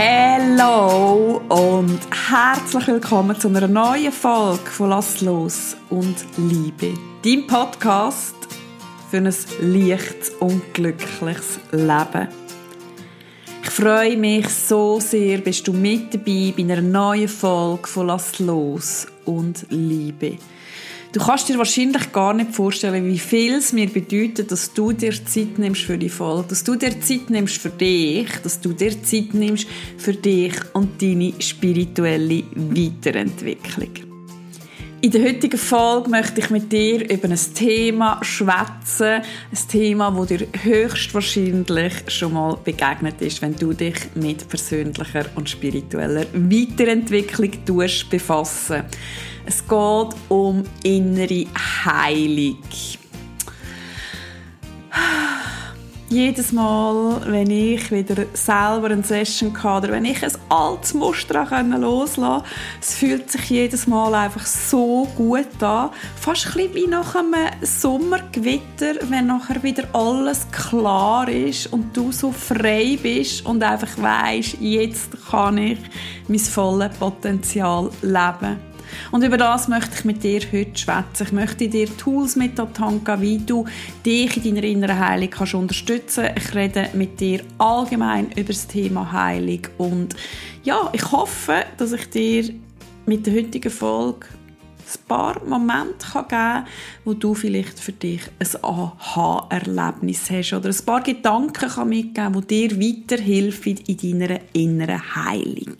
Hallo und herzlich willkommen zu einer neuen Folge von Lass los und Liebe. Dein Podcast für ein leichtes und glückliches Leben. Ich freue mich so sehr, bist du mit dabei bei einer neuen Folge von Lass los und Liebe. Du kannst dir wahrscheinlich gar nicht vorstellen, wie viel es mir bedeutet, dass du dir Zeit nimmst für die Folge, dass du dir Zeit nimmst für dich, dass du dir Zeit nimmst für dich und deine spirituelle Weiterentwicklung. In der heutigen Folge möchte ich mit dir über ein Thema schwätzen, ein Thema, wo dir höchstwahrscheinlich schon mal begegnet ist, wenn du dich mit persönlicher und spiritueller Weiterentwicklung befassen. Es geht um innere Heilung. Jedes Mal, wenn ich wieder selber eine Session hatte oder wenn ich ein altes Muster loslassen konnte, es fühlt sich jedes Mal einfach so gut an. Fast ein bisschen wie nach einem Sommergewitter, wenn nachher wieder alles klar ist und du so frei bist und einfach weißt, jetzt kann ich mein volles Potenzial leben. Und über das möchte ich mit dir heute schwätzen. Ich möchte dir Tools mit an die wie du dich in deiner inneren Heilung kannst unterstützen kannst. Ich rede mit dir allgemein über das Thema Heilung. Und ja, ich hoffe, dass ich dir mit der heutigen Folge ein paar Momente geben kann, wo du vielleicht für dich ein Aha-Erlebnis hast oder ein paar Gedanken mitgeben kann, die dir weiterhelfen in deiner inneren Heilung.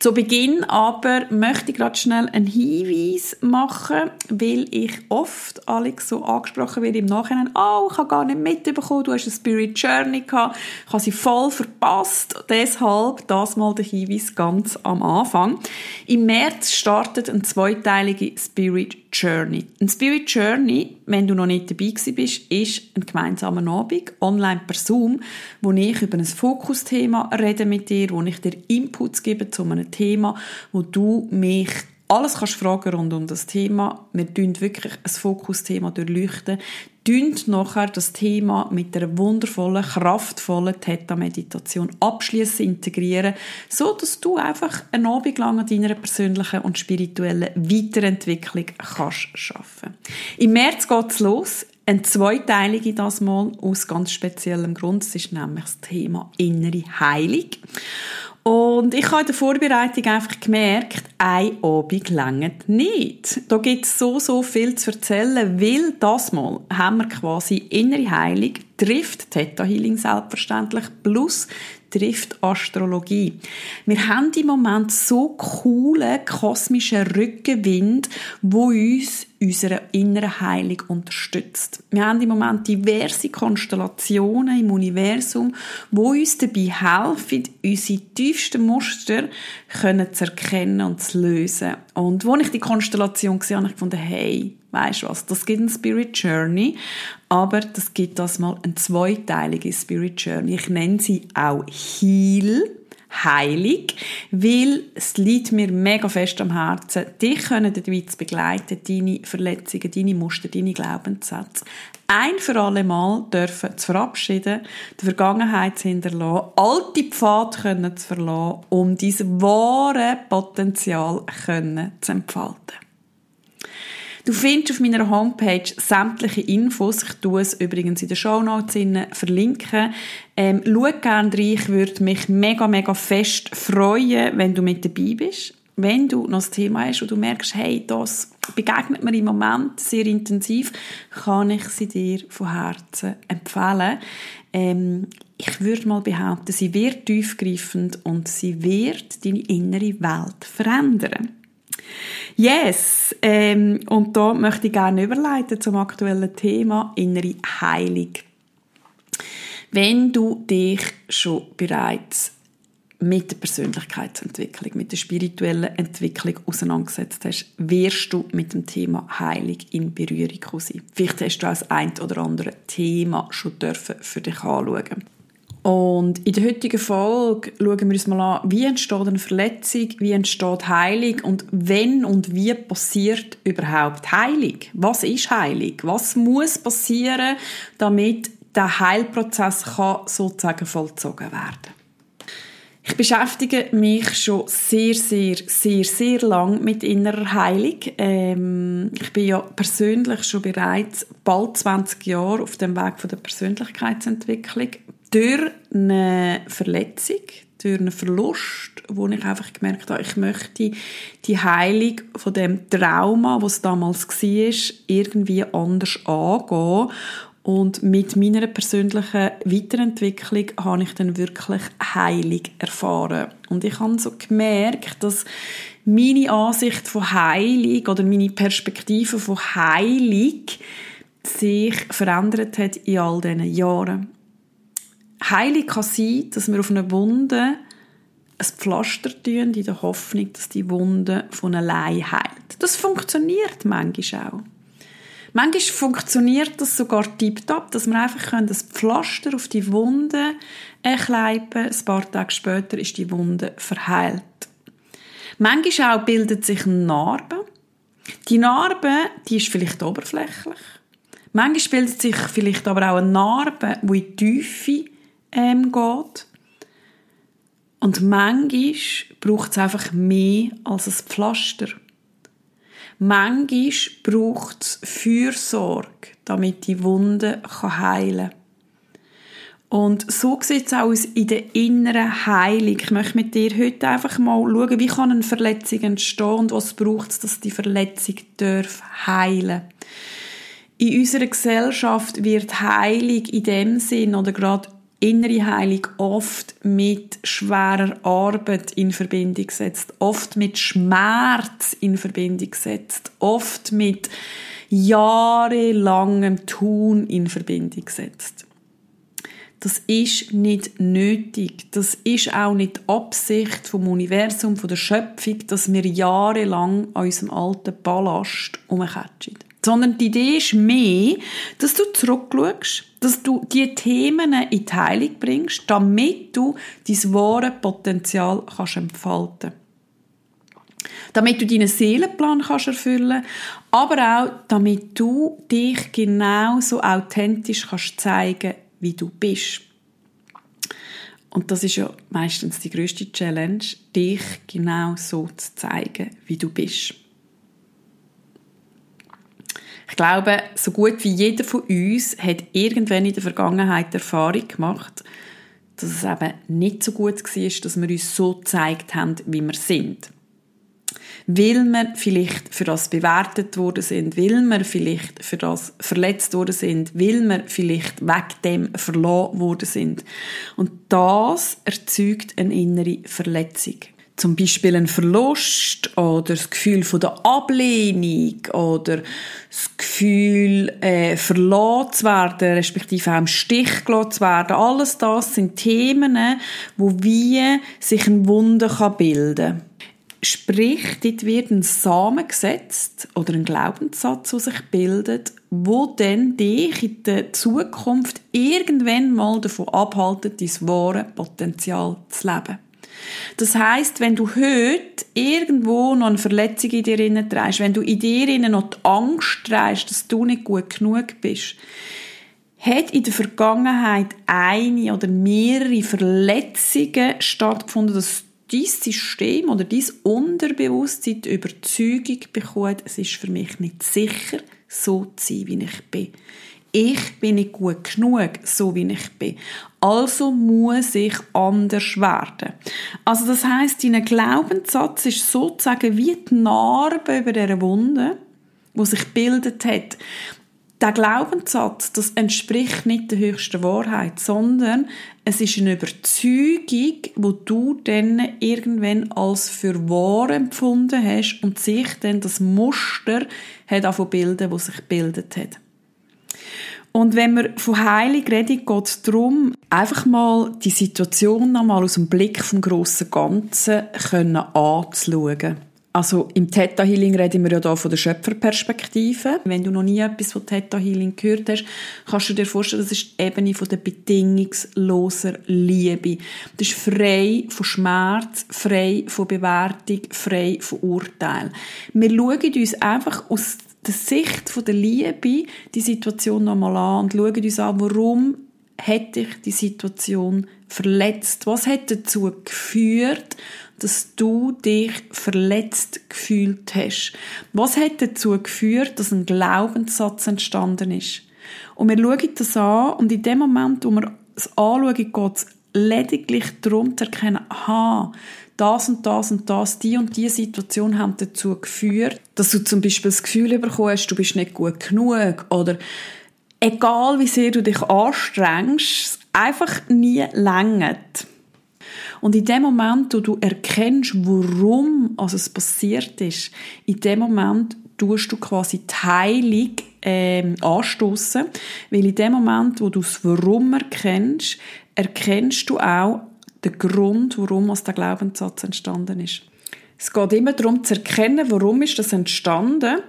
Zu Beginn aber möchte ich gerade schnell einen Hinweis machen, weil ich oft Alex so angesprochen werde im Nachhinein, oh, ich habe gar nicht mitbekommen, du hast eine Spirit Journey gehabt, ich habe sie voll verpasst. Deshalb das mal der Hinweis ganz am Anfang. Im März startet eine zweiteilige Spirit Journey. Ein Spirit Journey, wenn du noch nicht dabei bist, ist ein gemeinsamer Abend, online per Zoom, wo ich über ein Fokusthema rede mit dir, wo ich dir Inputs gebe zu einem Thema, wo du mich alles kannst fragen rund um das Thema. Wir tun wirklich ein Fokusthema durchleuchten. Dünt nachher das Thema mit einer wundervollen, kraftvollen Theta-Meditation abschließen, integrieren, so dass du einfach einen Abend lang an deiner persönlichen und spirituellen Weiterentwicklung kannst schaffen. Im März geht's los. Ein zweiteilige das mal aus ganz speziellem Grund. Es ist nämlich das Thema innere Heilung. Und ich habe in der Vorbereitung einfach gemerkt, ein Abend längert nicht. Da gibt es so, so viel zu erzählen, weil das Mal haben wir quasi innere Heilung, trifft Theta Healing selbstverständlich, plus trifft Astrologie. Wir haben im Moment so coole kosmische Rückenwind, wo uns unsere innere Heilung unterstützt. Wir haben im Moment diverse Konstellationen im Universum, wo uns dabei helfen, unsere tiefsten Muster können zu erkennen und zu lösen. Und wo ich die Konstellation gesehen habe ich gefunden, hey, weißt du was, das gibt eine Spirit Journey, aber das gibt das mal eine zweiteilige Spirit Journey. Ich nenne sie auch Heal heilig, weil es liegt mir mega fest am Herzen, dich können dabei zu begleiten, deine Verletzungen, deine Muster, deine Glaubenssätze ein für alle Mal dürfen zu verabschieden, die Vergangenheit zu hinterlassen, alte Pfade können zu verlassen, um dieses wahre Potenzial können zu entfalten. Du findest auf meiner Homepage sämtliche Infos. Ich tue es übrigens in den Shownotes verlinken. Ähm, schau gerne rein. Ich würde mich mega, mega fest freuen, wenn du mit dabei bist. Wenn du noch das Thema hast und du merkst, hey, das begegnet mir im Moment sehr intensiv, kann ich sie dir von Herzen empfehlen. Ähm, ich würde mal behaupten, sie wird tiefgreifend und sie wird deine innere Welt verändern. Yes, ähm, und da möchte ich gerne überleiten zum aktuellen Thema innere Heilung. Wenn du dich schon bereits mit der Persönlichkeitsentwicklung, mit der spirituellen Entwicklung auseinandergesetzt hast, wirst du mit dem Thema Heilung in Berührung sein. Vielleicht hast du auch das ein oder andere Thema schon dürfen für dich anschauen. Und in der heutigen Folge schauen wir uns mal an, wie entsteht eine Verletzung, wie entsteht Heilung und wenn und wie passiert überhaupt Heilung? Was ist Heilung? Was muss passieren, damit der Heilprozess kann sozusagen vollzogen werden? Ich beschäftige mich schon sehr, sehr, sehr, sehr lang mit innerer Heilung. Ähm, ich bin ja persönlich schon bereits bald 20 Jahre auf dem Weg von der Persönlichkeitsentwicklung durch eine Verletzung, durch einen Verlust, wo ich einfach gemerkt habe, ich möchte die Heilung von dem Trauma, was damals war, irgendwie anders angehen und mit meiner persönlichen Weiterentwicklung habe ich dann wirklich Heilung erfahren. Und ich habe so gemerkt, dass meine Ansicht von Heilung oder meine Perspektive von Heilung sich verändert hat in all diesen Jahren. Heilung kann sein, dass wir auf einer Wunde ein Pflaster tun, in der Hoffnung, dass die Wunde von allein heilt. Das funktioniert manchmal auch. Manchmal funktioniert das sogar tiptop, dass wir einfach das Pflaster auf die Wunde kleiben Ein paar Tage später ist die Wunde verheilt. Manchmal auch bildet sich eine Narbe. Die Narbe, die ist vielleicht oberflächlich. Manchmal bildet sich vielleicht aber auch eine Narbe, die in die Tiefe ähm, geht. Und manchmal braucht es einfach mehr als ein Pflaster. Manchmal braucht es Fürsorge, damit die Wunde heilen kann. Und so sieht es aus in der inneren Heilung. Ich möchte mit dir heute einfach mal schauen, wie kann eine Verletzung entstehen und was braucht es, dass die Verletzung darf heilen In unserer Gesellschaft wird Heilung in dem Sinn oder gerade innere Heilung oft mit schwerer Arbeit in Verbindung setzt, oft mit Schmerz in Verbindung setzt, oft mit jahrelangem Tun in Verbindung setzt. Das ist nicht nötig. Das ist auch nicht Absicht vom Universum, von der Schöpfung, dass wir jahrelang an unserem alten Ballast umkatschen. Sondern die Idee ist mehr, dass du zurückschaust, dass du die Themen in die Heilung bringst, damit du dein wahre Potenzial kannst entfalten damit du deinen Seelenplan kannst erfüllen aber auch, damit du dich genauso authentisch kannst zeigen, wie du bist. Und das ist ja meistens die größte Challenge, dich genau so zu zeigen, wie du bist. Ich glaube, so gut wie jeder von uns hat irgendwann in der Vergangenheit Erfahrung gemacht, dass es eben nicht so gut war, dass wir uns so gezeigt haben, wie wir sind. Weil wir vielleicht für das bewertet worden sind, weil wir vielleicht für das verletzt worden sind, weil wir vielleicht weg dem verloren worden sind. Und das erzeugt eine innere Verletzung zum Beispiel ein Verlust oder das Gefühl von der Ablehnung oder das Gefühl, äh, verloren zu werden, respektive auch im Stich gelassen zu werden. Alles das sind Themen, wo wie sich ein Wunder kann bilden. Sprich, dort wird ein Samen gesetzt oder ein Glaubenssatz, der sich bildet, wo dann dich in der Zukunft irgendwann mal davon abhaltet, dein wahre Potenzial zu leben. Das heißt, wenn du heute irgendwo noch eine Verletzung in dir trägst, wenn du in dir noch die Angst trägst, dass du nicht gut genug bist, hat in der Vergangenheit eine oder mehrere Verletzungen stattgefunden, dass dein System oder dein Unterbewusstsein die Überzeugung bekommt, es ist für mich nicht sicher, so zu sein, wie ich bin ich bin nicht gut genug, so wie ich bin. Also muss ich anders werden. Also das heißt, dein Glaubenssatz ist sozusagen wie die Narbe über dieser Wunde, wo sich gebildet hat. Der Glaubenssatz, das entspricht nicht der höchsten Wahrheit, sondern es ist eine Überzeugung, wo du dann irgendwann als für wahr empfunden hast und sich dann das Muster hat bilden, das sich gebildet hat. Und wenn wir von Heilung reden, geht es darum, einfach mal die Situation nochmal aus dem Blick vom grossen Ganzen können anzuschauen. Also im Theta Healing reden wir ja hier von der Schöpferperspektive. Wenn du noch nie etwas von Theta Healing gehört hast, kannst du dir vorstellen, das ist die Ebene von der bedingungsloser Liebe. Das ist frei von Schmerz, frei von Bewertung, frei von Urteil. Wir schauen uns einfach aus der Sicht der Liebe die Situation nochmal an und schauen uns an, warum hat dich die Situation verletzt? Was hat dazu geführt, dass du dich verletzt gefühlt hast? Was hat dazu geführt, dass ein Glaubenssatz entstanden ist? Und wir schauen das an und in dem Moment, wo wir es anschauen, geht es lediglich darum zu erkennen, aha, das und das und das, die und die Situation haben dazu geführt, dass du zum Beispiel das Gefühl bekommen hast, du bist nicht gut genug oder egal wie sehr du dich anstrengst, einfach nie längert. Und in dem Moment, wo du erkennst, warum also es passiert ist, in dem Moment tust du quasi die Heilung ähm, anstoßen, weil in dem Moment, wo du das Warum erkennst, erkennst du auch den Grund, warum aus der Glaubenssatz entstanden ist. Es geht immer darum zu erkennen, warum ist das entstanden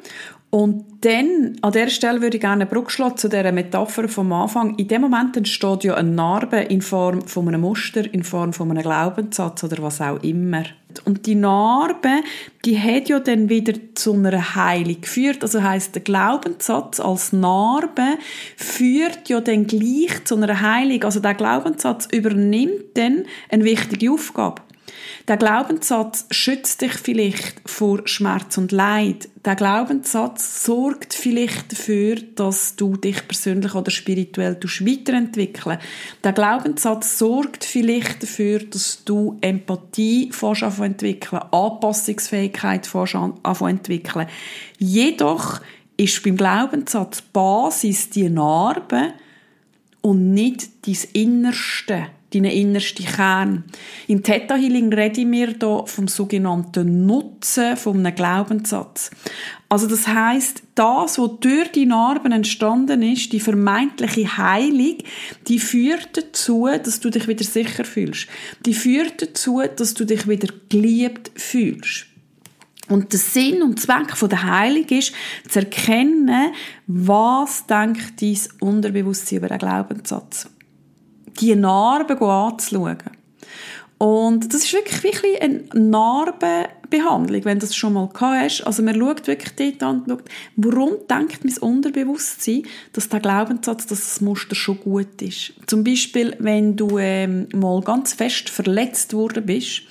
und dann, an der Stelle würde ich gerne eine Brücke schlagen zu dieser Metapher vom Anfang. In dem Moment entsteht ja eine Narbe in Form von einem Muster, in Form von einem Glaubenssatz oder was auch immer. Und die Narbe, die hat ja dann wieder zu einer Heilung geführt. Also heißt der Glaubenssatz als Narbe führt ja dann gleich zu einer Heilung. Also der Glaubenssatz übernimmt dann eine wichtige Aufgabe. Der Glaubenssatz schützt dich vielleicht vor Schmerz und Leid. Der Glaubenssatz sorgt vielleicht dafür, dass du dich persönlich oder spirituell weiterentwickeln Der Glaubenssatz sorgt vielleicht dafür, dass du Empathie entwickeln, Anpassungsfähigkeit entwickeln. Jedoch ist beim Glaubenssatz Basis die Narbe und nicht dein Innerste deinen innersten Kern. Im Theta Healing reden wir hier vom sogenannten Nutzen von einem Glaubenssatz. Also das heißt, das, was durch die Narben entstanden ist, die vermeintliche Heilung, die führt dazu, dass du dich wieder sicher fühlst. Die führt dazu, dass du dich wieder geliebt fühlst. Und der Sinn und Zweck der Heilung ist, zu erkennen, was denkt dein Unterbewusstsein über den Glaubenssatz die Narben anzuschauen. Und das ist wirklich, wirklich eine Narbenbehandlung, wenn du das schon mal gehabt hast. Also man schaut wirklich dort an und schaut, warum denkt mein Unterbewusstsein, dass der Glaubenssatz, dass das Muster schon gut ist. Zum Beispiel, wenn du ähm, mal ganz fest verletzt worden bist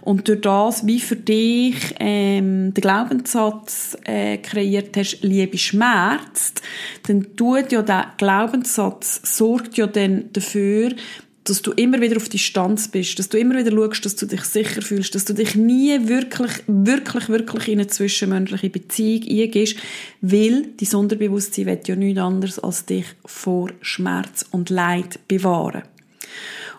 und durch das, wie für dich ähm, den Glaubenssatz äh, kreiert hast, Liebe schmerzt, dann tut ja der Glaubenssatz, sorgt ja dann dafür, dass du immer wieder auf Distanz bist, dass du immer wieder schaust, dass du dich sicher fühlst, dass du dich nie wirklich, wirklich, wirklich in eine zwischenmenschliche Beziehung eingehst, weil dein Sonderbewusstsein will ja nichts anderes als dich vor Schmerz und Leid bewahren.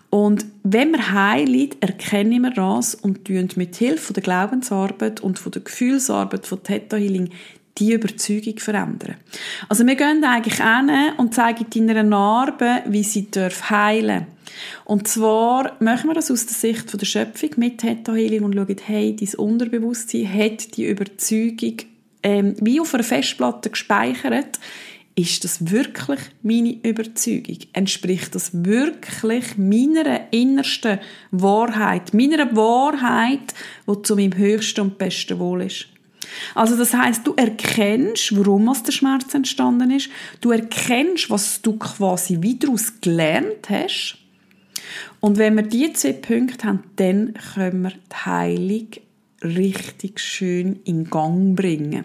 Und wenn wir heilen, erkennen wir das und tun mit Hilfe der Glaubensarbeit und der Gefühlsarbeit von Theta Healing die Überzeugung verändern. Also wir gehen eigentlich hin und zeigen deiner Narbe, wie sie heilen darf und zwar machen wir das aus der Sicht der Schöpfung mit Theta Healing und schauen, hey, dein Unterbewusstsein hat die Überzeugung ähm, wie auf einer Festplatte gespeichert, ist das wirklich meine Überzeugung? Entspricht das wirklich meiner innersten Wahrheit, meiner Wahrheit, die zu meinem höchsten und besten Wohl ist? Also das heißt, du erkennst, warum aus der Schmerz entstanden ist. Du erkennst, was du quasi wieder gelernt hast. Und wenn wir diese zwei Punkte haben, dann können wir die Heilung richtig schön in Gang bringen.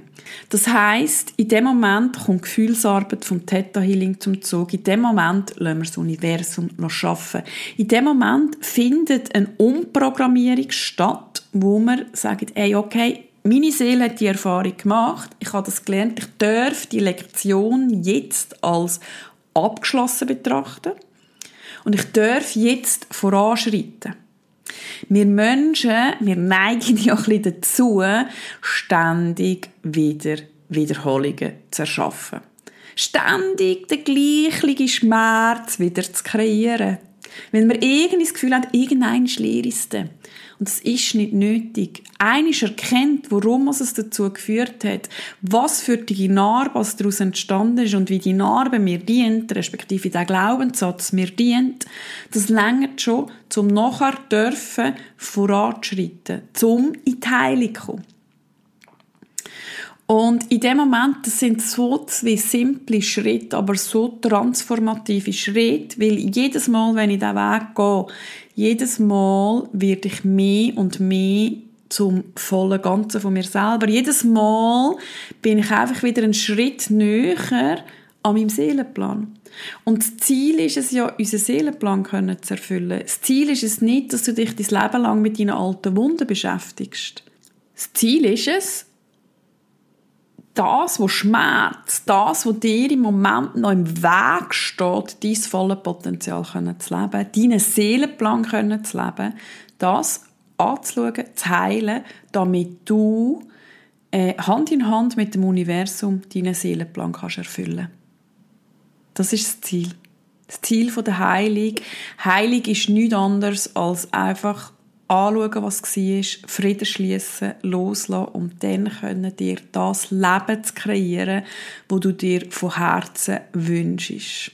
Das heißt, in dem Moment kommt die Gefühlsarbeit vom Theta Healing zum Zug. In dem Moment lassen wir das Universum noch arbeiten. In dem Moment findet eine Umprogrammierung statt, wo wir sagen, ey, okay, meine Seele hat die Erfahrung gemacht, ich habe das gelernt, ich darf die Lektion jetzt als abgeschlossen betrachten und ich darf jetzt voranschreiten. Wir Menschen, wir neigen ja ein bisschen dazu, ständig wieder Wiederholungen zu erschaffen. Ständig den gleichen Schmerz wieder zu kreieren. Wenn wir irgendwie das Gefühl haben, irgendein ist leer ist und es ist nicht nötig. Einisch erkennt, warum es dazu geführt hat, was für die Narbe daraus entstanden ist und wie die Narbe mir dient, respektive der Glaubenssatz mir dient, das längert schon, zum nachher dürfen voranzuschreiten, zum in die Heilung kommen. Und in dem Moment, das sind so zwei simple Schritte, aber so transformative Schritte, weil jedes Mal, wenn ich diesen Weg gehe, jedes Mal werde ich mehr und mehr zum vollen Ganzen von mir selber. Jedes Mal bin ich einfach wieder einen Schritt näher an meinem Seelenplan. Und das Ziel ist es ja, unseren Seelenplan zu erfüllen. Das Ziel ist es nicht, dass du dich dein Leben lang mit deinen alten Wunden beschäftigst. Das Ziel ist es, das, was schmerzt, das, was dir im Moment noch im Weg steht, dein volles Potenzial zu leben, deinen Seelenplan zu leben, das anzuschauen, zu heilen, damit du äh, Hand in Hand mit dem Universum deinen Seelenplan kannst erfüllen Das ist das Ziel. Das Ziel der Heilung. Heilung ist nichts anderes als einfach anschauen, was war, Frieden schließen, loslassen und dann können dir das Leben zu kreieren, wo du dir von Herzen wünschst.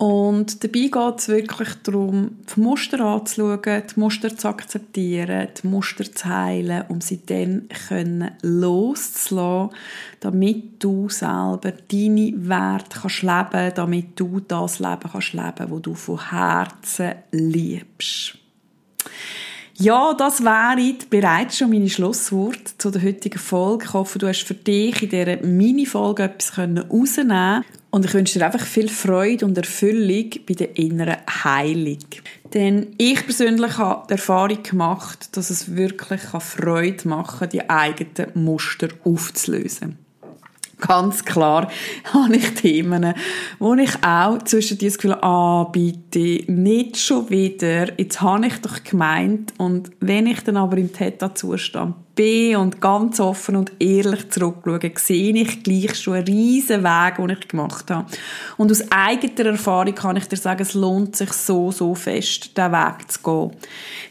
Und dabei geht es wirklich darum, die Muster anzuschauen, die Muster zu akzeptieren, die Muster zu heilen, um sie dann können loszulassen, damit du selber deine Werte kannst leben, damit du das Leben kannst leben, wo du von Herzen liebst. Ja, das wäre bereits schon meine Schlusswort zu der heutigen Folge. Ich hoffe, du hast für dich in dieser Mini-Folge etwas rausnehmen und ich wünsche dir einfach viel Freude und Erfüllung bei der inneren Heilung. Denn ich persönlich habe die Erfahrung gemacht, dass es wirklich Freude machen kann, die eigenen Muster aufzulösen ganz klar habe ich Themen, wo ich auch zwischen das Gefühl habe, ah, bitte, nicht schon wieder, jetzt habe ich doch gemeint und wenn ich dann aber im Theta-Zustand bin und ganz offen und ehrlich zurückschaue, sehe ich gleich schon einen riesen Weg, den ich gemacht habe. Und aus eigener Erfahrung kann ich dir sagen, es lohnt sich so, so fest, diesen Weg zu gehen.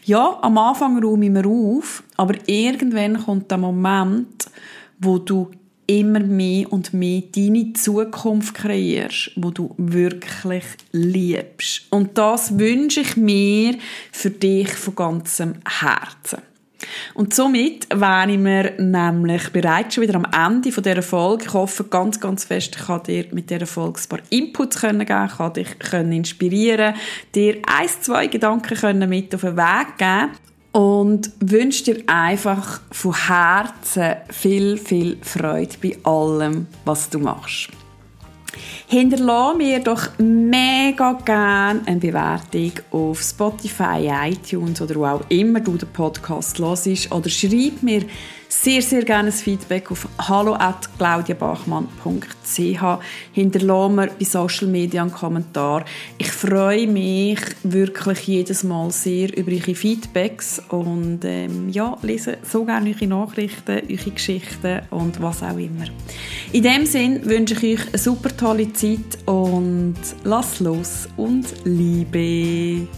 Ja, am Anfang räume ich mir auf, aber irgendwann kommt der Moment, wo du immer mehr und mehr deine Zukunft kreierst, wo du wirklich liebst. Und das wünsche ich mir für dich von ganzem Herzen. Und somit wäre ich mir nämlich bereits schon wieder am Ende von dieser Folge. Ich hoffe ganz, ganz fest, ich kann dir mit dieser Folge ein paar Inputs geben, kann dich inspirieren, dir ein, zwei Gedanken mit auf den Weg geben und wünsche dir einfach von Herzen viel, viel Freude bei allem, was du machst. Hinterlasse mir doch mega gerne eine Bewertung auf Spotify, iTunes oder wo auch immer du den Podcast hörst oder schreib mir sehr, sehr gerne ein Feedback auf hallo.claudiabachmann.ch. Hinterlasse mir bei Social Media einen Kommentar. Ich freue mich wirklich jedes Mal sehr über eure Feedbacks und ähm, ja, lese so gerne eure Nachrichten, eure Geschichten und was auch immer. In dem Sinn wünsche ich euch eine super tolle Zeit und lasst los und Liebe.